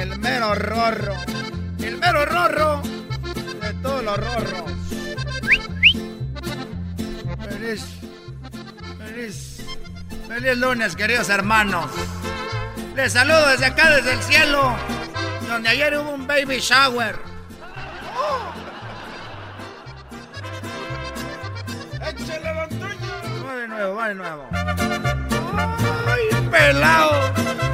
El mero rorro. El mero rorro de todos los rorros. Feliz. Feliz. Feliz lunes, queridos hermanos. Les saludo desde acá, desde el cielo, donde ayer hubo un baby shower. ¡Échale, Don Toño! Va de nuevo, va de nuevo. ¡Ay, pelado!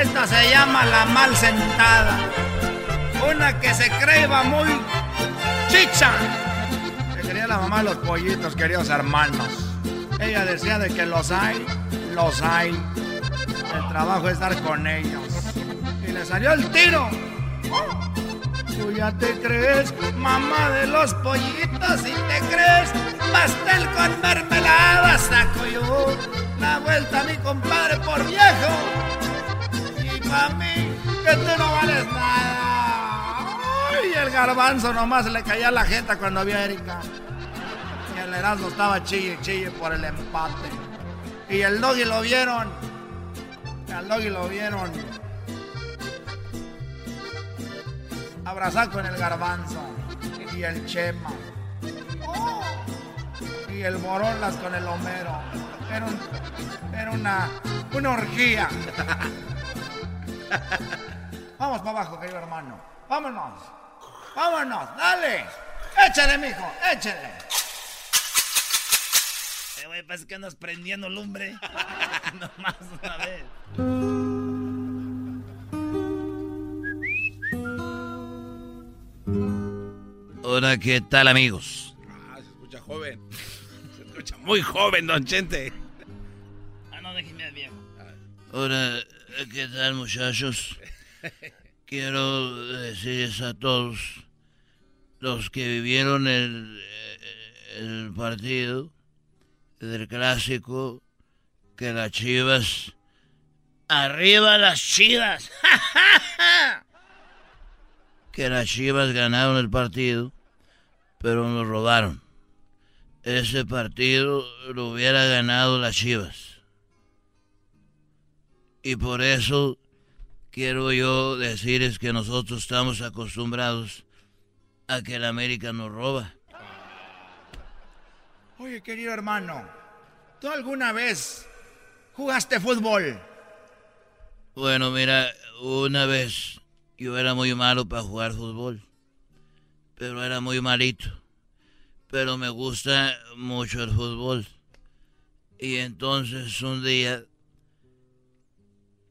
Esta se llama la mal sentada. Una que se creía muy chicha. Se quería la mamá de los pollitos, queridos hermanos. Ella decía de que los hay, los hay. El trabajo es estar con ellos. Y le salió el tiro. Tú ya te crees mamá de los pollitos y te crees pastel con mermelada. Saco yo la vuelta a mi compadre por viejo. Y que tú no vales nada. Ay, el garbanzo nomás le caía la jeta cuando había Erika. Y el Erasmo estaba chille, chille por el empate. Y el doggy lo vieron. Al doggy lo vieron. Abrazar con el garbanzo. Y el chema. Y el borolas con el homero. Era, un- era una, una orgía. Vamos para abajo, querido hermano. Vámonos. Vámonos, dale. Échale, mijo, échale. Eh, güey, parece que andas prendiendo lumbre. Nomás una vez. Hola, ¿qué tal amigos? Ah, se escucha joven. Se escucha muy joven, don Chente. Ah, no, déjeme al viejo. Hola, ¿qué tal muchachos? Quiero decirles a todos los que vivieron el, el partido del clásico que las chivas... ¡Arriba las chivas! que las chivas ganaron el partido, pero nos robaron. Ese partido lo hubiera ganado las chivas. Y por eso quiero yo decirles que nosotros estamos acostumbrados a que el América nos roba. Oye, querido hermano, ¿tú alguna vez jugaste fútbol? Bueno, mira, una vez yo era muy malo para jugar fútbol, pero era muy malito. Pero me gusta mucho el fútbol. Y entonces un día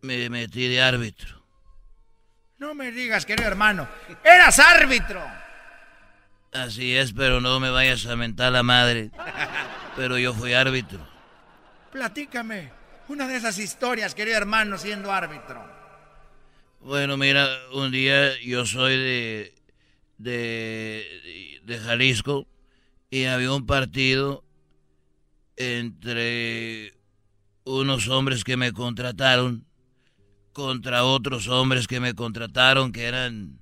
me metí de árbitro. No me digas, querido hermano, eras árbitro. Así es, pero no me vayas a mentar la madre. Pero yo fui árbitro. Platícame una de esas historias, querido hermano, siendo árbitro. Bueno, mira, un día yo soy de, de, de Jalisco y había un partido entre unos hombres que me contrataron contra otros hombres que me contrataron que eran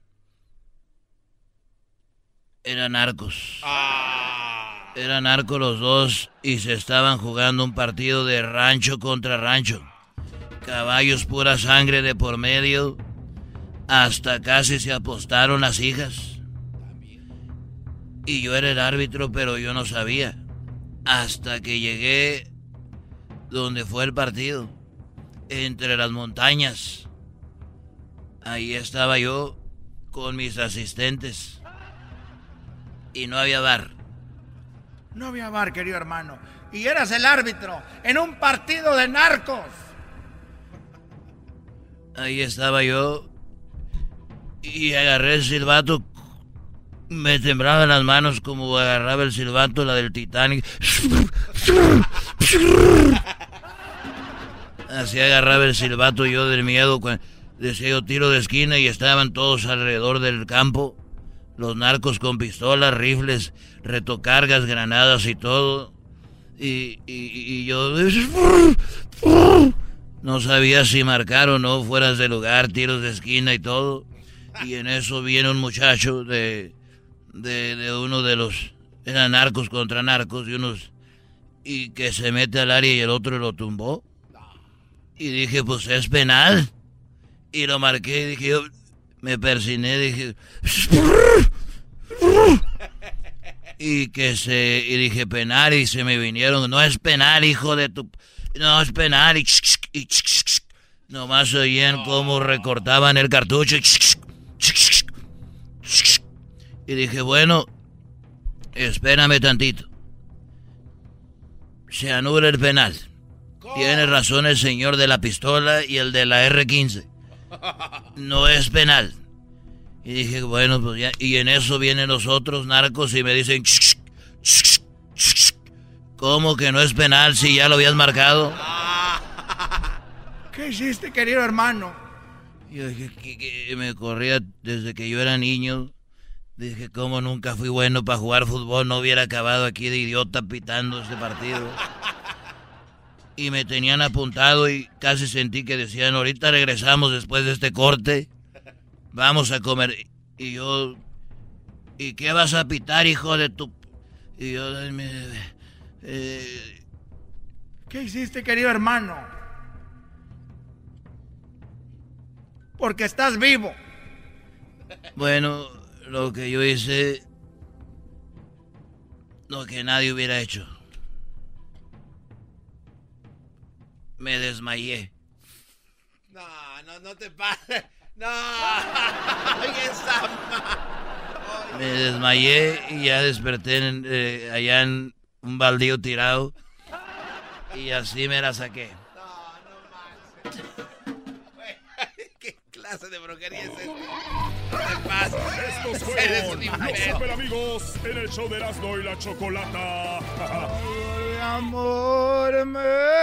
eran narcos. Ah. Eran narcos los dos y se estaban jugando un partido de rancho contra rancho. Caballos pura sangre de por medio. Hasta casi se apostaron las hijas. Y yo era el árbitro, pero yo no sabía. Hasta que llegué donde fue el partido. Entre las montañas. Ahí estaba yo con mis asistentes. Y no había bar. No había bar, querido hermano. Y eras el árbitro en un partido de narcos. Ahí estaba yo y agarré el silbato. Me temblaban las manos como agarraba el silbato, la del Titanic. Así agarraba el silbato yo del miedo. Decía yo tiro de esquina y estaban todos alrededor del campo. Los narcos con pistolas, rifles, retocargas, granadas y todo. Y, y yo... No sabía si marcar o no, fueras de lugar, tiros de esquina y todo. Y en eso viene un muchacho de, de, uno de los... Eran narcos contra narcos y unos... Y que se mete al área y el otro lo tumbó. Y dije, pues es penal. Y lo marqué y dije, yo me persiné, dije... Y que se... Y dije, penal y se me vinieron. No es penal, hijo de tu... No, es penal. Y, y nomás oían cómo recortaban el cartucho. Y dije, bueno, espérame tantito. Se anula el penal. Tiene razón el señor de la pistola y el de la R15. No es penal. Y dije, bueno, pues ya. Y en eso vienen los otros narcos y me dicen, ¿Cómo que no es penal si ya lo habías marcado? ¿Qué hiciste, querido hermano? Yo dije que, me corría desde que yo era niño. Dije, como nunca fui bueno para jugar fútbol, no hubiera acabado aquí de idiota pitando este partido. Y me tenían apuntado y casi sentí que decían, ahorita regresamos después de este corte. Vamos a comer. Y yo, ¿y qué vas a pitar, hijo de tu... Y yo, eh, ¿Qué hiciste, querido hermano? Porque estás vivo. Bueno, lo que yo hice, lo que nadie hubiera hecho. Me desmayé. No, no, no te pases. No. Me desmayé y ya desperté eh, allá en un baldío tirado. Y así me la saqué. No, no manches. ¿Qué clase de brujería es esta? No te pases. Estos fueron los super amigos en el show de Erasmo y la Chocolata. Ay, amor, me